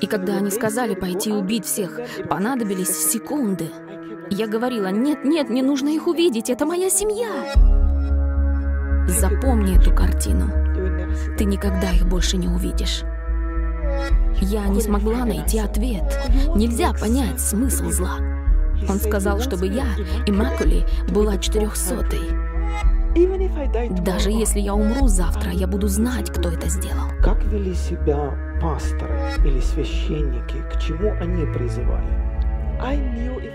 И когда они сказали пойти убить всех, понадобились секунды. Я говорила, нет, нет, мне нужно их увидеть, это моя семья. Запомни эту картину. Ты никогда их больше не увидишь. Я не смогла найти ответ. Нельзя понять смысл зла. Он сказал, чтобы я, Имакули, была четырехсотой. Даже если я умру завтра, я буду знать, кто это сделал. Как вели себя пасторы или священники? К чему они призывали?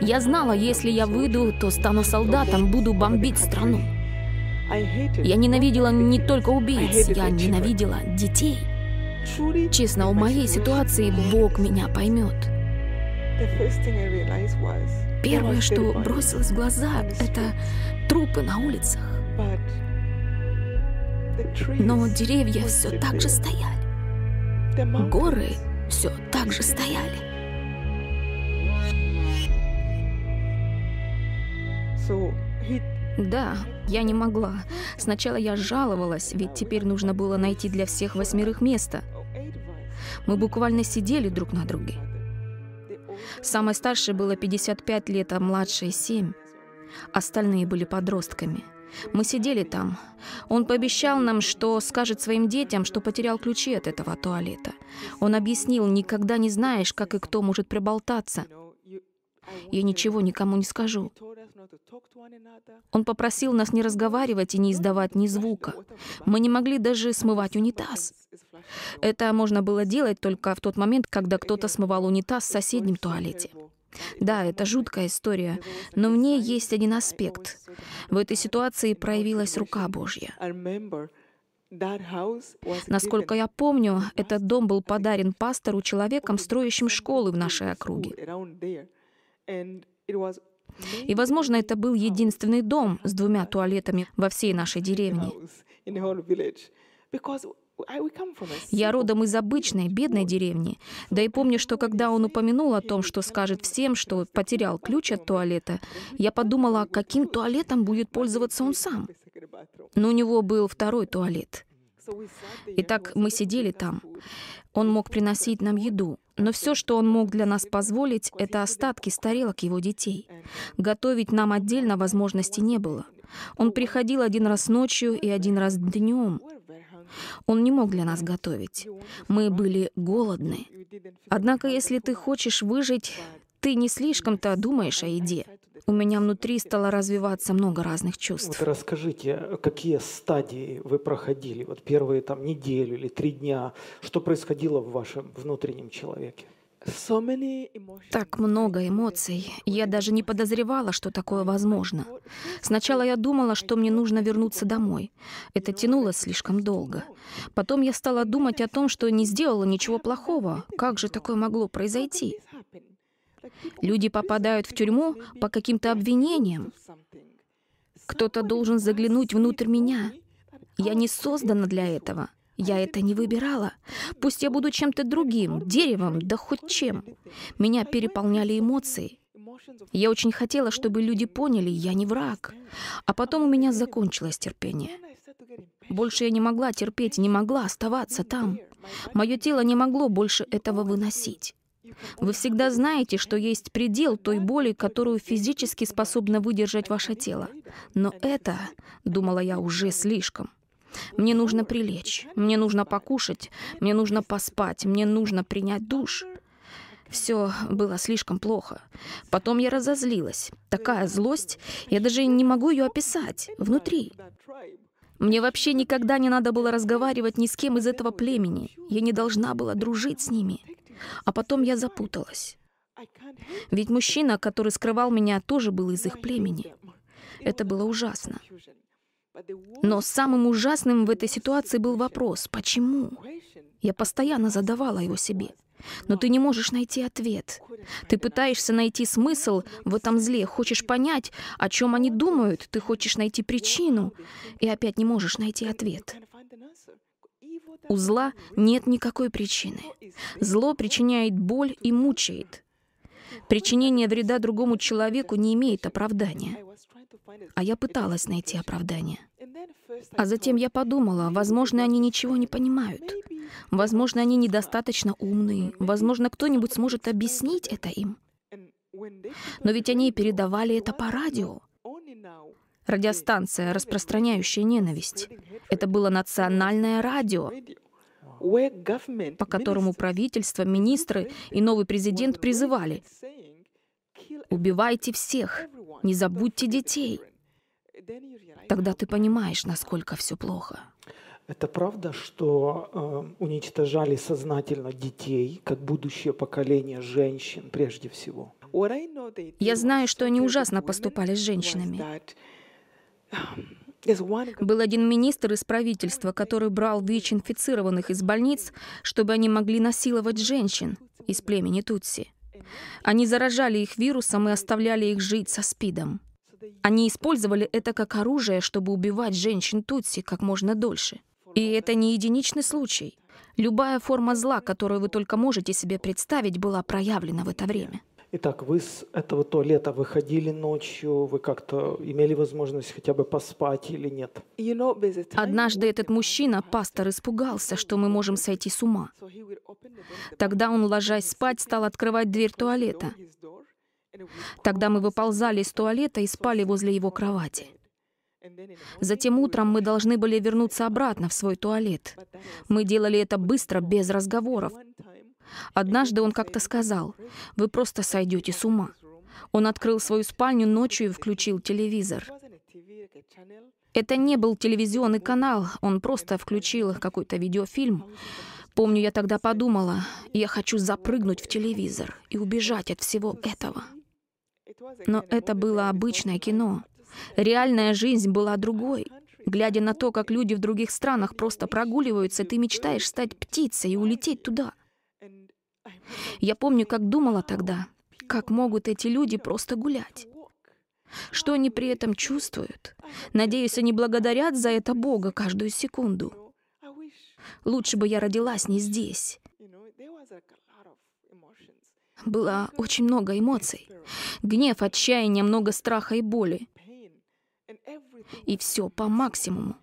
Я знала, если я выйду, то стану солдатом, буду бомбить страну. Я ненавидела не только убийц, я ненавидела детей. Честно, у моей ситуации Бог меня поймет. Первое, что бросилось в глаза, это трупы на улицах. Но деревья все так же стояли. Горы все так же стояли. Да, я не могла. Сначала я жаловалась, ведь теперь нужно было найти для всех восьмерых место. Мы буквально сидели друг на друге. Самой старшей было 55 лет, а младшей 7. Остальные были подростками. Мы сидели там. Он пообещал нам, что скажет своим детям, что потерял ключи от этого туалета. Он объяснил, никогда не знаешь, как и кто может приболтаться. Я ничего никому не скажу. Он попросил нас не разговаривать и не издавать ни звука. Мы не могли даже смывать унитаз. Это можно было делать только в тот момент, когда кто-то смывал унитаз в соседнем туалете. Да, это жуткая история, но в ней есть один аспект. В этой ситуации проявилась рука Божья. Насколько я помню, этот дом был подарен пастору человеком, строящим школы в нашей округе. И, возможно, это был единственный дом с двумя туалетами во всей нашей деревне. Я родом из обычной, бедной деревни. Да и помню, что когда он упомянул о том, что скажет всем, что потерял ключ от туалета, я подумала, каким туалетом будет пользоваться он сам. Но у него был второй туалет. Итак, мы сидели там. Он мог приносить нам еду, но все, что он мог для нас позволить, это остатки с тарелок его детей. Готовить нам отдельно возможности не было. Он приходил один раз ночью и один раз днем. Он не мог для нас готовить. Мы были голодны. Однако, если ты хочешь выжить, ты не слишком-то думаешь о еде. У меня внутри стало развиваться много разных чувств. Вот расскажите, какие стадии вы проходили? Вот первые там неделю или три дня. Что происходило в вашем внутреннем человеке? Так много эмоций. Я даже не подозревала, что такое возможно. Сначала я думала, что мне нужно вернуться домой. Это тянуло слишком долго. Потом я стала думать о том, что не сделала ничего плохого. Как же такое могло произойти? Люди попадают в тюрьму по каким-то обвинениям. Кто-то должен заглянуть внутрь меня. Я не создана для этого. Я это не выбирала. Пусть я буду чем-то другим, деревом, да хоть чем. Меня переполняли эмоции. Я очень хотела, чтобы люди поняли, я не враг. А потом у меня закончилось терпение. Больше я не могла терпеть, не могла оставаться там. Мое тело не могло больше этого выносить. Вы всегда знаете, что есть предел той боли, которую физически способно выдержать ваше тело. Но это, думала я, уже слишком. Мне нужно прилечь, мне нужно покушать, мне нужно поспать, мне нужно принять душ. Все было слишком плохо. Потом я разозлилась. Такая злость, я даже не могу ее описать внутри. Мне вообще никогда не надо было разговаривать ни с кем из этого племени. Я не должна была дружить с ними. А потом я запуталась. Ведь мужчина, который скрывал меня, тоже был из их племени. Это было ужасно. Но самым ужасным в этой ситуации был вопрос «почему?». Я постоянно задавала его себе. Но ты не можешь найти ответ. Ты пытаешься найти смысл в этом зле, хочешь понять, о чем они думают, ты хочешь найти причину, и опять не можешь найти ответ. У зла нет никакой причины. Зло причиняет боль и мучает. Причинение вреда другому человеку не имеет оправдания. А я пыталась найти оправдание. А затем я подумала, возможно, они ничего не понимают. Возможно, они недостаточно умные. Возможно, кто-нибудь сможет объяснить это им. Но ведь они передавали это по радио. Радиостанция, распространяющая ненависть. Это было национальное радио, по которому правительство, министры и новый президент призывали «Убивайте всех, не забудьте детей». Тогда ты понимаешь, насколько все плохо. Это правда, что э, уничтожали сознательно детей, как будущее поколение женщин прежде всего? Я знаю, что они ужасно поступали с женщинами. Был один министр из правительства, который брал ВИЧ-инфицированных из больниц, чтобы они могли насиловать женщин из племени Тутси. Они заражали их вирусом и оставляли их жить со СПИДом. Они использовали это как оружие, чтобы убивать женщин Тутси как можно дольше. И это не единичный случай. Любая форма зла, которую вы только можете себе представить, была проявлена в это время. Итак, вы с этого туалета выходили ночью, вы как-то имели возможность хотя бы поспать или нет? Однажды этот мужчина, пастор, испугался, что мы можем сойти с ума. Тогда он, ложась спать, стал открывать дверь туалета. Тогда мы выползали из туалета и спали возле его кровати. Затем утром мы должны были вернуться обратно в свой туалет. Мы делали это быстро, без разговоров. Однажды он как-то сказал, «Вы просто сойдете с ума». Он открыл свою спальню ночью и включил телевизор. Это не был телевизионный канал, он просто включил какой-то видеофильм. Помню, я тогда подумала, я хочу запрыгнуть в телевизор и убежать от всего этого. Но это было обычное кино. Реальная жизнь была другой. Глядя на то, как люди в других странах просто прогуливаются, ты мечтаешь стать птицей и улететь туда. Я помню, как думала тогда, как могут эти люди просто гулять. Что они при этом чувствуют? Надеюсь, они благодарят за это Бога каждую секунду. Лучше бы я родилась не здесь. Было очень много эмоций. Гнев, отчаяние, много страха и боли. И все по максимуму.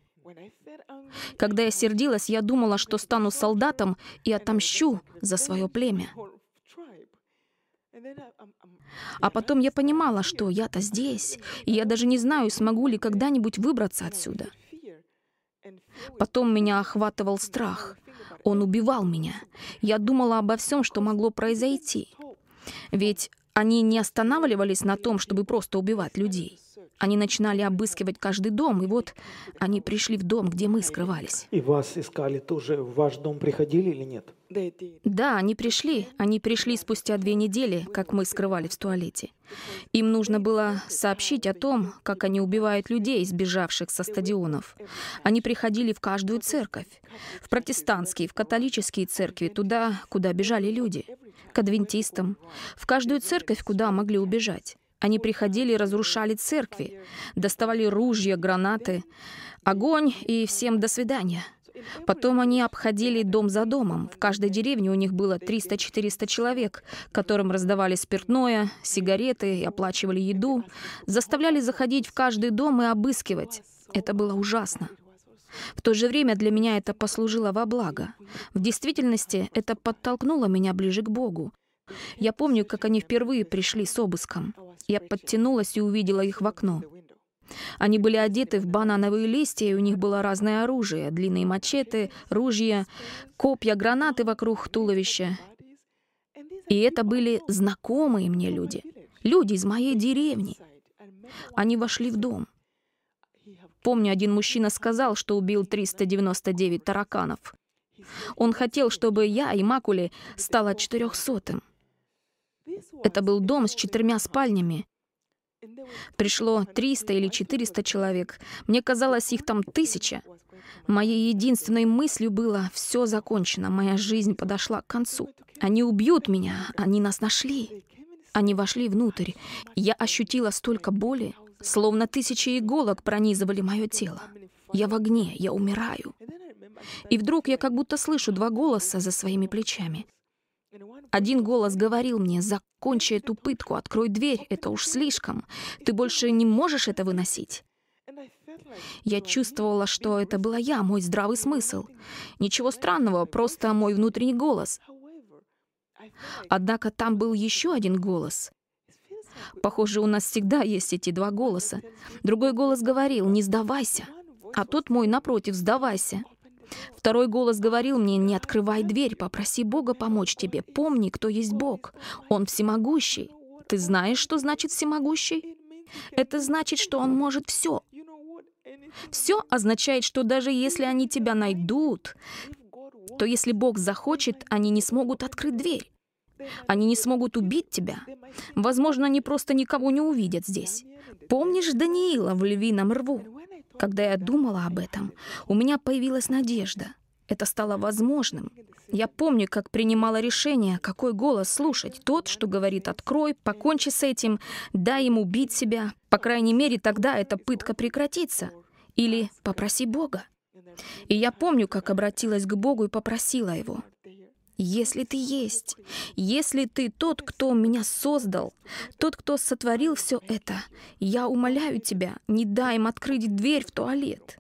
Когда я сердилась, я думала, что стану солдатом и отомщу за свое племя. А потом я понимала, что я-то здесь, и я даже не знаю, смогу ли когда-нибудь выбраться отсюда. Потом меня охватывал страх. Он убивал меня. Я думала обо всем, что могло произойти. Ведь они не останавливались на том, чтобы просто убивать людей. Они начинали обыскивать каждый дом, и вот они пришли в дом, где мы скрывались. И вас искали тоже? В ваш дом приходили или нет? Да, они пришли. Они пришли спустя две недели, как мы скрывались в туалете. Им нужно было сообщить о том, как они убивают людей, сбежавших со стадионов. Они приходили в каждую церковь. В протестантские, в католические церкви, туда, куда бежали люди. К адвентистам. В каждую церковь, куда могли убежать. Они приходили и разрушали церкви, доставали ружья, гранаты, огонь и всем до свидания. Потом они обходили дом за домом. В каждой деревне у них было 300-400 человек, которым раздавали спиртное, сигареты и оплачивали еду, заставляли заходить в каждый дом и обыскивать. Это было ужасно. В то же время для меня это послужило во благо. В действительности это подтолкнуло меня ближе к Богу. Я помню, как они впервые пришли с обыском. Я подтянулась и увидела их в окно. Они были одеты в банановые листья, и у них было разное оружие. Длинные мачете, ружья, копья, гранаты вокруг туловища. И это были знакомые мне люди. Люди из моей деревни. Они вошли в дом. Помню, один мужчина сказал, что убил 399 тараканов. Он хотел, чтобы я и Макули стала четырехсотым. Это был дом с четырьмя спальнями. Пришло 300 или 400 человек. Мне казалось, их там тысяча. Моей единственной мыслью было «все закончено, моя жизнь подошла к концу». Они убьют меня, они нас нашли. Они вошли внутрь. Я ощутила столько боли, словно тысячи иголок пронизывали мое тело. Я в огне, я умираю. И вдруг я как будто слышу два голоса за своими плечами. Один голос говорил мне, закончи эту пытку, открой дверь, это уж слишком. Ты больше не можешь это выносить. Я чувствовала, что это была я, мой здравый смысл. Ничего странного, просто мой внутренний голос. Однако там был еще один голос. Похоже, у нас всегда есть эти два голоса. Другой голос говорил «не сдавайся», а тот мой напротив «сдавайся». Второй голос говорил мне, не открывай дверь, попроси Бога помочь тебе. Помни, кто есть Бог. Он всемогущий. Ты знаешь, что значит всемогущий? Это значит, что он может все. Все означает, что даже если они тебя найдут, то если Бог захочет, они не смогут открыть дверь. Они не смогут убить тебя. Возможно, они просто никого не увидят здесь. Помнишь Даниила в львином рву? Когда я думала об этом, у меня появилась надежда. Это стало возможным. Я помню, как принимала решение, какой голос слушать. Тот, что говорит «открой», «покончи с этим», «дай ему убить себя». По крайней мере, тогда эта пытка прекратится. Или «попроси Бога». И я помню, как обратилась к Богу и попросила Его. Если ты есть, если ты тот, кто меня создал, тот, кто сотворил все это, я умоляю тебя, не дай им открыть дверь в туалет.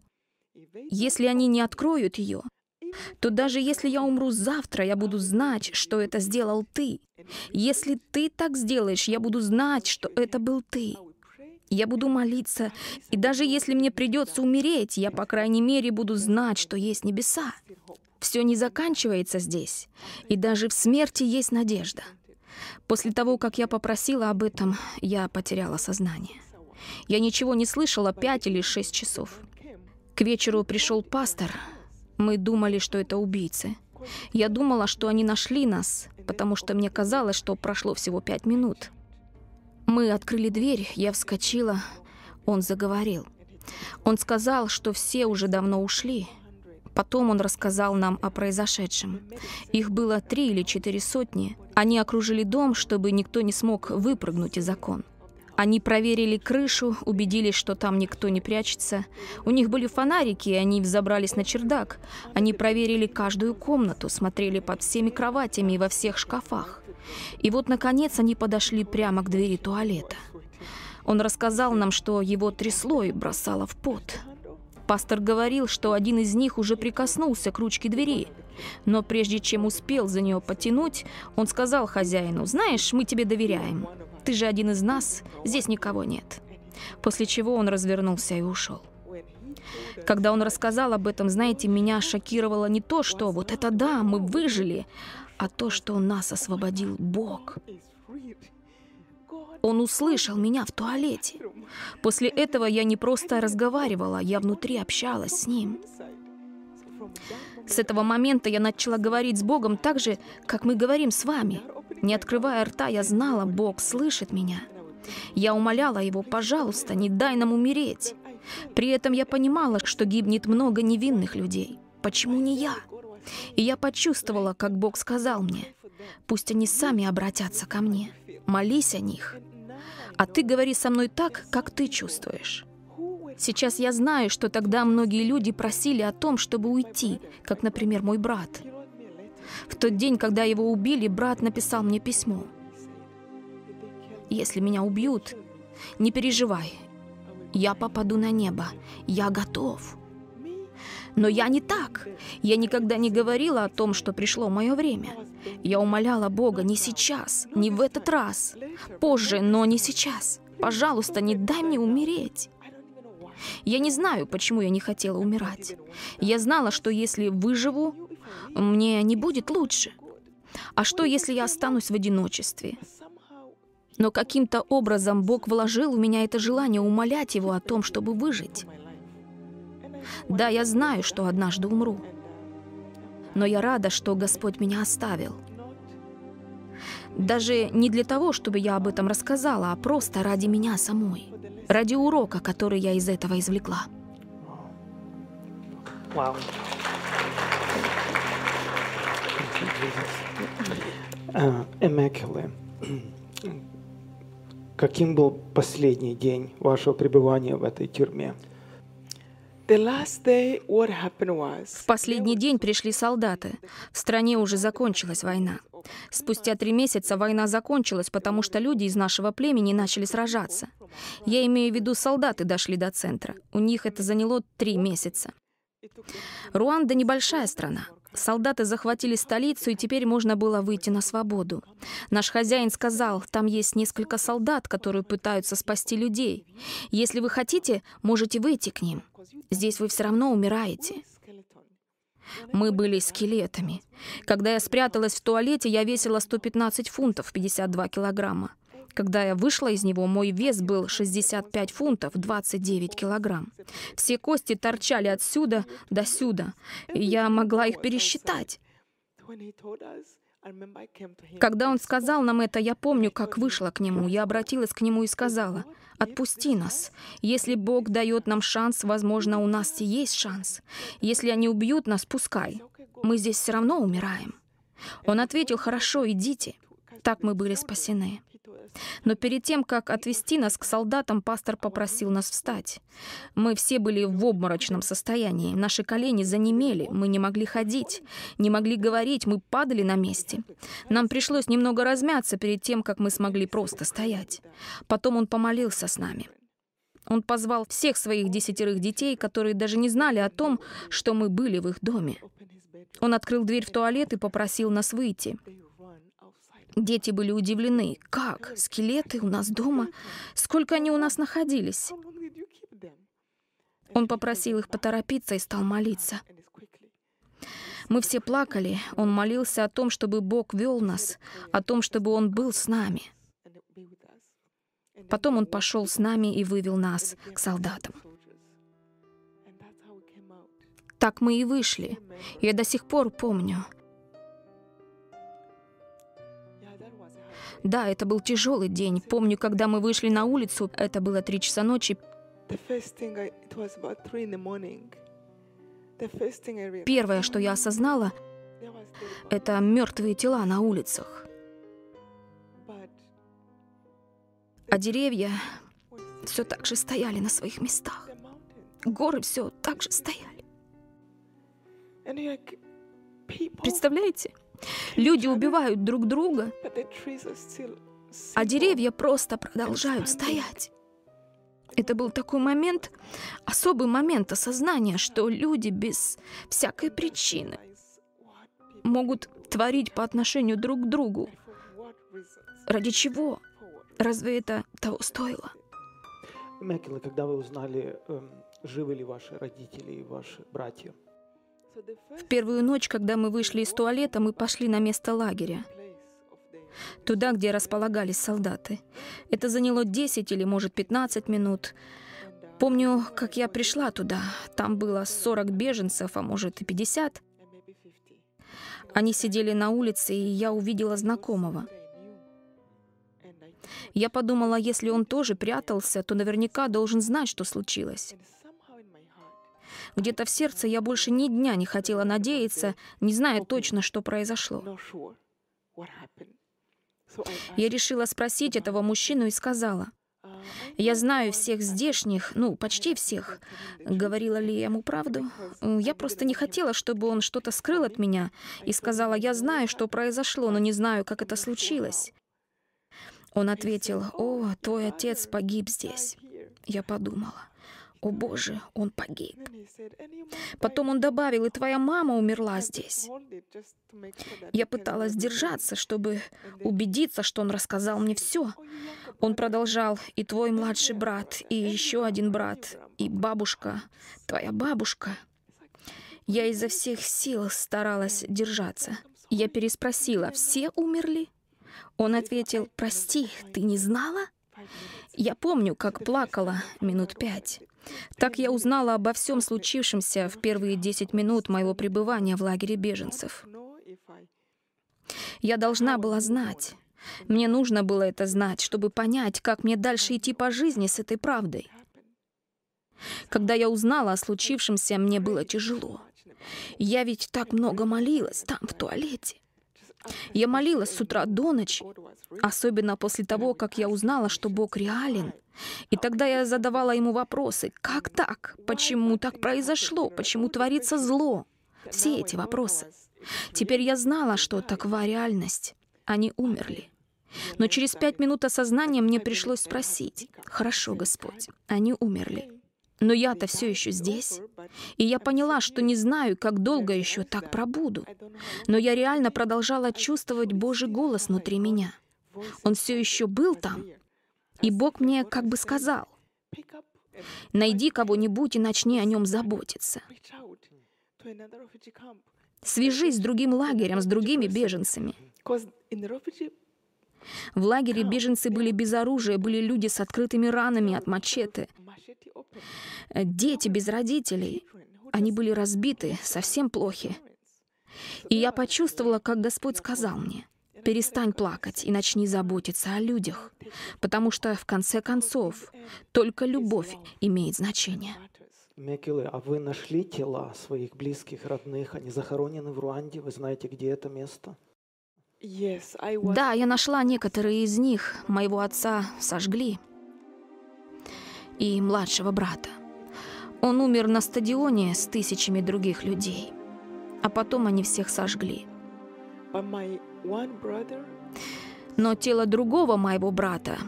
Если они не откроют ее, то даже если я умру завтра, я буду знать, что это сделал ты. Если ты так сделаешь, я буду знать, что это был ты. Я буду молиться, и даже если мне придется умереть, я, по крайней мере, буду знать, что есть небеса. Все не заканчивается здесь, и даже в смерти есть надежда. После того, как я попросила об этом, я потеряла сознание. Я ничего не слышала пять или шесть часов. К вечеру пришел пастор. Мы думали, что это убийцы. Я думала, что они нашли нас, потому что мне казалось, что прошло всего пять минут. Мы открыли дверь, я вскочила. Он заговорил. Он сказал, что все уже давно ушли, Потом он рассказал нам о произошедшем. Их было три или четыре сотни. Они окружили дом, чтобы никто не смог выпрыгнуть из окон. Они проверили крышу, убедились, что там никто не прячется. У них были фонарики, и они взобрались на чердак. Они проверили каждую комнату, смотрели под всеми кроватями и во всех шкафах. И вот, наконец, они подошли прямо к двери туалета. Он рассказал нам, что его трясло и бросало в пот. Пастор говорил, что один из них уже прикоснулся к ручке двери. Но прежде чем успел за нее потянуть, он сказал хозяину, «Знаешь, мы тебе доверяем. Ты же один из нас, здесь никого нет». После чего он развернулся и ушел. Когда он рассказал об этом, знаете, меня шокировало не то, что вот это да, мы выжили, а то, что нас освободил Бог. Он услышал меня в туалете. После этого я не просто разговаривала, я внутри общалась с ним. С этого момента я начала говорить с Богом так же, как мы говорим с вами. Не открывая рта, я знала, Бог слышит меня. Я умоляла Его, пожалуйста, не дай нам умереть. При этом я понимала, что гибнет много невинных людей. Почему не я? И я почувствовала, как Бог сказал мне, пусть они сами обратятся ко мне. Молись о них. А ты говори со мной так, как ты чувствуешь. Сейчас я знаю, что тогда многие люди просили о том, чтобы уйти, как, например, мой брат. В тот день, когда его убили, брат написал мне письмо. «Если меня убьют, не переживай. Я попаду на небо. Я готов». Но я не так. Я никогда не говорила о том, что пришло мое время. Я умоляла Бога не сейчас, не в этот раз. Позже, но не сейчас. Пожалуйста, не дай мне умереть. Я не знаю, почему я не хотела умирать. Я знала, что если выживу, мне не будет лучше. А что, если я останусь в одиночестве? Но каким-то образом Бог вложил в меня это желание умолять Его о том, чтобы выжить. Да, я знаю, что однажды умру. Но я рада, что Господь меня оставил. Даже не для того, чтобы я об этом рассказала, а просто ради меня самой. Ради урока, который я из этого извлекла. Вау. Эмекеле, каким был последний день вашего пребывания в этой тюрьме? В последний день пришли солдаты. В стране уже закончилась война. Спустя три месяца война закончилась, потому что люди из нашего племени начали сражаться. Я имею в виду, солдаты дошли до центра. У них это заняло три месяца. Руанда небольшая страна. Солдаты захватили столицу, и теперь можно было выйти на свободу. Наш хозяин сказал, там есть несколько солдат, которые пытаются спасти людей. Если вы хотите, можете выйти к ним. Здесь вы все равно умираете. Мы были скелетами. Когда я спряталась в туалете, я весила 115 фунтов, 52 килограмма. Когда я вышла из него, мой вес был 65 фунтов, 29 килограмм. Все кости торчали отсюда до сюда, и я могла их пересчитать. Когда он сказал нам это, я помню, как вышла к нему. Я обратилась к нему и сказала, «Отпусти нас. Если Бог дает нам шанс, возможно, у нас и есть шанс. Если они убьют нас, пускай. Мы здесь все равно умираем». Он ответил, «Хорошо, идите». Так мы были спасены. Но перед тем, как отвести нас к солдатам, пастор попросил нас встать. Мы все были в обморочном состоянии. Наши колени занемели, мы не могли ходить, не могли говорить, мы падали на месте. Нам пришлось немного размяться перед тем, как мы смогли просто стоять. Потом он помолился с нами. Он позвал всех своих десятерых детей, которые даже не знали о том, что мы были в их доме. Он открыл дверь в туалет и попросил нас выйти. Дети были удивлены. Как? Скелеты у нас дома? Сколько они у нас находились? Он попросил их поторопиться и стал молиться. Мы все плакали. Он молился о том, чтобы Бог вел нас, о том, чтобы Он был с нами. Потом Он пошел с нами и вывел нас к солдатам. Так мы и вышли. Я до сих пор помню. Да, это был тяжелый день. Помню, когда мы вышли на улицу, это было три часа ночи. Первое, что я осознала, это мертвые тела на улицах. А деревья все так же стояли на своих местах. Горы все так же стояли. Представляете? Люди убивают друг друга, а деревья просто продолжают стоять. Это был такой момент, особый момент осознания, что люди без всякой причины могут творить по отношению друг к другу. Ради чего? Разве это того стоило? Мекела, когда вы узнали, эм, живы ли ваши родители и ваши братья? В первую ночь, когда мы вышли из туалета, мы пошли на место лагеря. Туда, где располагались солдаты. Это заняло 10 или, может, 15 минут. Помню, как я пришла туда. Там было 40 беженцев, а может и 50. Они сидели на улице, и я увидела знакомого. Я подумала, если он тоже прятался, то наверняка должен знать, что случилось. Где-то в сердце я больше ни дня не хотела надеяться, не зная точно, что произошло. Я решила спросить этого мужчину и сказала, «Я знаю всех здешних, ну, почти всех. Говорила ли я ему правду? Я просто не хотела, чтобы он что-то скрыл от меня, и сказала, я знаю, что произошло, но не знаю, как это случилось». Он ответил, «О, твой отец погиб здесь». Я подумала, о боже, он погиб. Потом он добавил, и твоя мама умерла здесь. Я пыталась держаться, чтобы убедиться, что он рассказал мне все. Он продолжал, и твой младший брат, и еще один брат, и бабушка, твоя бабушка. Я изо всех сил старалась держаться. Я переспросила, все умерли? Он ответил, прости, ты не знала? Я помню, как плакала минут пять. Так я узнала обо всем случившемся в первые 10 минут моего пребывания в лагере беженцев. Я должна была знать. Мне нужно было это знать, чтобы понять, как мне дальше идти по жизни с этой правдой. Когда я узнала о случившемся, мне было тяжело. Я ведь так много молилась там, в туалете. Я молилась с утра до ночи, особенно после того, как я узнала, что Бог реален. И тогда я задавала ему вопросы. Как так? Почему так произошло? Почему творится зло? Все эти вопросы. Теперь я знала, что такова реальность. Они умерли. Но через пять минут осознания мне пришлось спросить, «Хорошо, Господь, они умерли. Но я-то все еще здесь. И я поняла, что не знаю, как долго еще так пробуду. Но я реально продолжала чувствовать Божий голос внутри меня. Он все еще был там. И Бог мне как бы сказал, найди кого-нибудь и начни о нем заботиться. Свяжись с другим лагерем, с другими беженцами. В лагере беженцы были без оружия, были люди с открытыми ранами от мачете. Э, дети без родителей. Они были разбиты, совсем плохи. И я почувствовала, как Господь сказал мне, перестань плакать и начни заботиться о людях, потому что, в конце концов, только любовь имеет значение. Мекилы, а вы нашли тела своих близких, родных? Они захоронены в Руанде? Вы знаете, где это место? Да, я нашла некоторые из них. Моего отца сожгли. И младшего брата. Он умер на стадионе с тысячами других людей. А потом они всех сожгли. Но тело другого моего брата...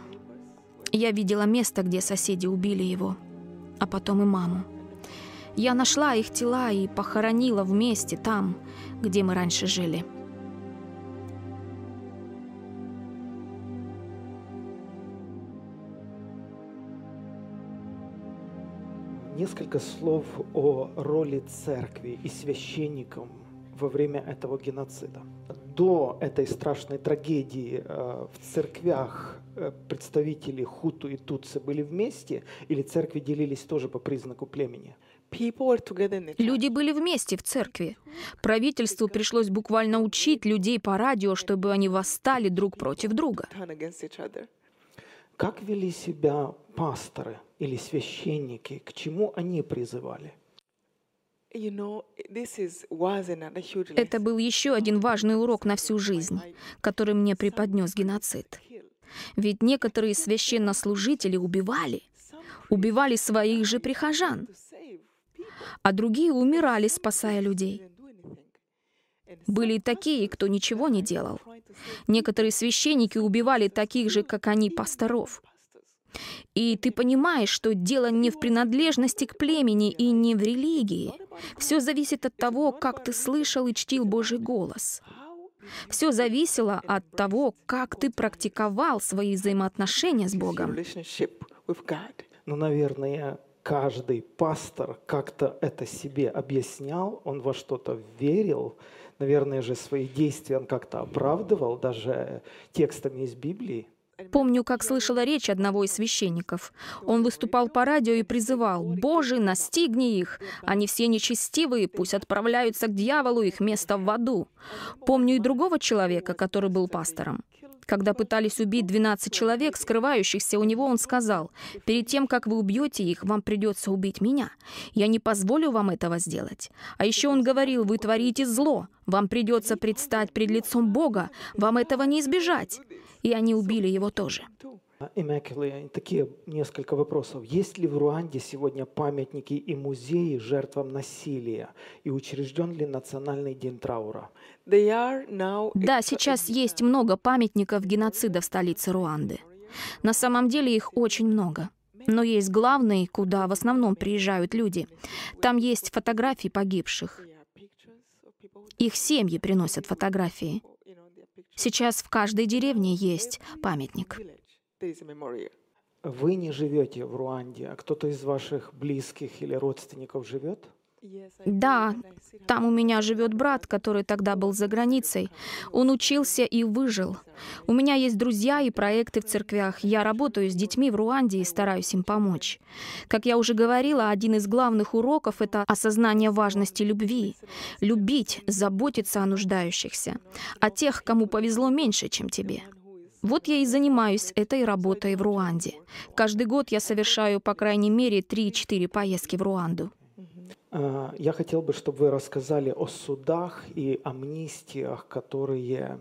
Я видела место, где соседи убили его, а потом и маму. Я нашла их тела и похоронила вместе там, где мы раньше жили. Несколько слов о роли церкви и священникам во время этого геноцида. До этой страшной трагедии э, в церквях э, представители хуту и тутсы были вместе или церкви делились тоже по признаку племени? Люди были вместе в церкви. Правительству пришлось буквально учить людей по радио, чтобы они восстали друг против друга. Как вели себя пасторы или священники? К чему они призывали? Это был еще один важный урок на всю жизнь, который мне преподнес геноцид. Ведь некоторые священнослужители убивали, убивали своих же прихожан, а другие умирали, спасая людей. Были и такие, кто ничего не делал. Некоторые священники убивали таких же, как они, пасторов. И ты понимаешь, что дело не в принадлежности к племени и не в религии. Все зависит от того, как ты слышал и чтил Божий голос. Все зависело от того, как ты практиковал свои взаимоотношения с Богом. Ну, наверное, каждый пастор как-то это себе объяснял, он во что-то верил, наверное же, свои действия он как-то оправдывал даже текстами из Библии. Помню, как слышала речь одного из священников. Он выступал по радио и призывал «Боже, настигни их! Они все нечестивые, пусть отправляются к дьяволу, их место в аду». Помню и другого человека, который был пастором. Когда пытались убить 12 человек, скрывающихся у него, он сказал, «Перед тем, как вы убьете их, вам придется убить меня. Я не позволю вам этого сделать». А еще он говорил, «Вы творите зло, вам придется предстать пред лицом Бога, вам этого не избежать» и они убили его тоже. Имекеле, такие несколько вопросов. Есть ли в Руанде сегодня памятники и музеи жертвам насилия? И учрежден ли Национальный день траура? Да, сейчас есть много памятников геноцида в столице Руанды. На самом деле их очень много. Но есть главный, куда в основном приезжают люди. Там есть фотографии погибших. Их семьи приносят фотографии. Сейчас в каждой деревне есть памятник. Вы не живете в Руанде, а кто-то из ваших близких или родственников живет? Да, там у меня живет брат, который тогда был за границей. Он учился и выжил. У меня есть друзья и проекты в церквях. Я работаю с детьми в Руанде и стараюсь им помочь. Как я уже говорила, один из главных уроков — это осознание важности любви. Любить, заботиться о нуждающихся, о тех, кому повезло меньше, чем тебе. Вот я и занимаюсь этой работой в Руанде. Каждый год я совершаю по крайней мере 3-4 поездки в Руанду. Э, я хотел бы, чтобы вы рассказали о судах и амнистиях, которые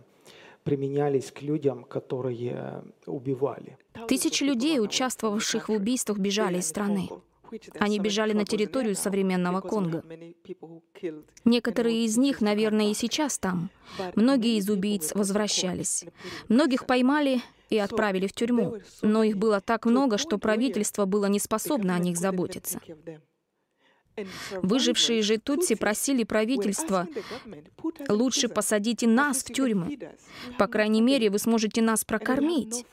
применялись к людям, которые убивали. Тысячи людей, участвовавших в убийствах, бежали из страны. Они бежали на территорию современного Конго. Некоторые из них, наверное, и сейчас там. Многие из убийц возвращались. Многих поймали и отправили в тюрьму. Но их было так много, что правительство было не способно о них заботиться. Выжившие же Тутси просили правительство, лучше посадите нас в тюрьмы. По крайней мере, вы сможете нас прокормить.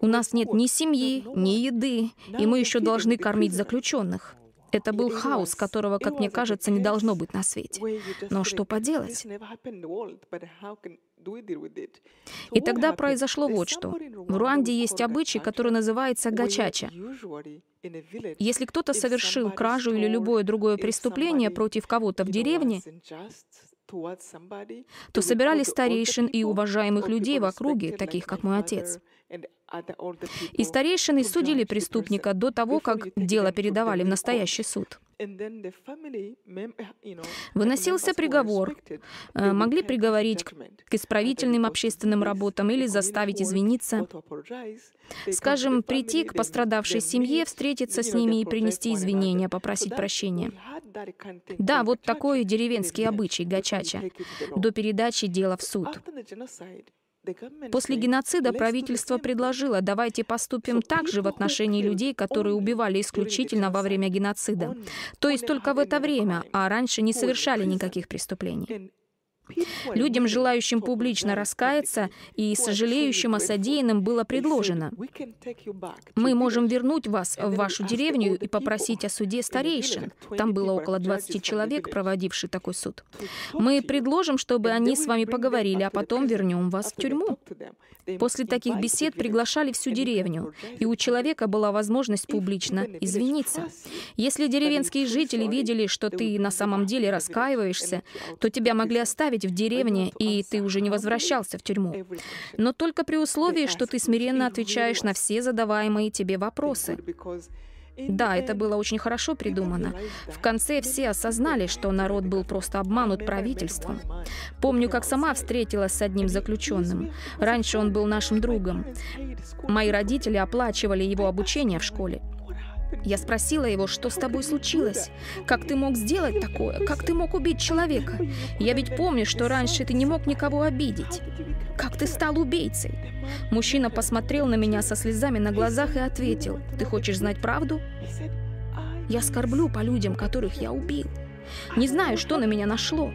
У нас нет ни семьи, ни еды, и мы еще должны кормить заключенных. Это был хаос, которого, как мне кажется, не должно быть на свете. Но что поделать? И тогда произошло вот что. В Руанде есть обычай, который называется гачача. Если кто-то совершил кражу или любое другое преступление против кого-то в деревне, то собирали старейшин и уважаемых людей в округе, таких как мой отец. И старейшины судили преступника до того, как дело передавали в настоящий суд. Выносился приговор. Э, могли приговорить к исправительным общественным работам или заставить извиниться. Скажем, прийти к пострадавшей семье, встретиться с ними и принести извинения, попросить прощения. Да, вот такой деревенский обычай гачача до передачи дела в суд. После геноцида правительство предложило, давайте поступим так же в отношении людей, которые убивали исключительно во время геноцида. То есть только в это время, а раньше не совершали никаких преступлений. Людям, желающим публично раскаяться и сожалеющим о содеянном, было предложено, мы можем вернуть вас в вашу деревню и попросить о суде старейшин. Там было около 20 человек, проводивших такой суд. Мы предложим, чтобы они с вами поговорили, а потом вернем вас в тюрьму. После таких бесед приглашали всю деревню, и у человека была возможность публично извиниться. Если деревенские жители видели, что ты на самом деле раскаиваешься, то тебя могли оставить в деревне, и ты уже не возвращался в тюрьму. Но только при условии, что ты смиренно отвечаешь на все задаваемые тебе вопросы. Да, это было очень хорошо придумано. В конце все осознали, что народ был просто обманут правительством. Помню, как сама встретилась с одним заключенным. Раньше он был нашим другом. Мои родители оплачивали его обучение в школе. Я спросила его, что с тобой случилось? Как ты мог сделать такое? Как ты мог убить человека? Я ведь помню, что раньше ты не мог никого обидеть. Как ты стал убийцей? Мужчина посмотрел на меня со слезами на глазах и ответил, ты хочешь знать правду? Я скорблю по людям, которых я убил. Не знаю, что на меня нашло.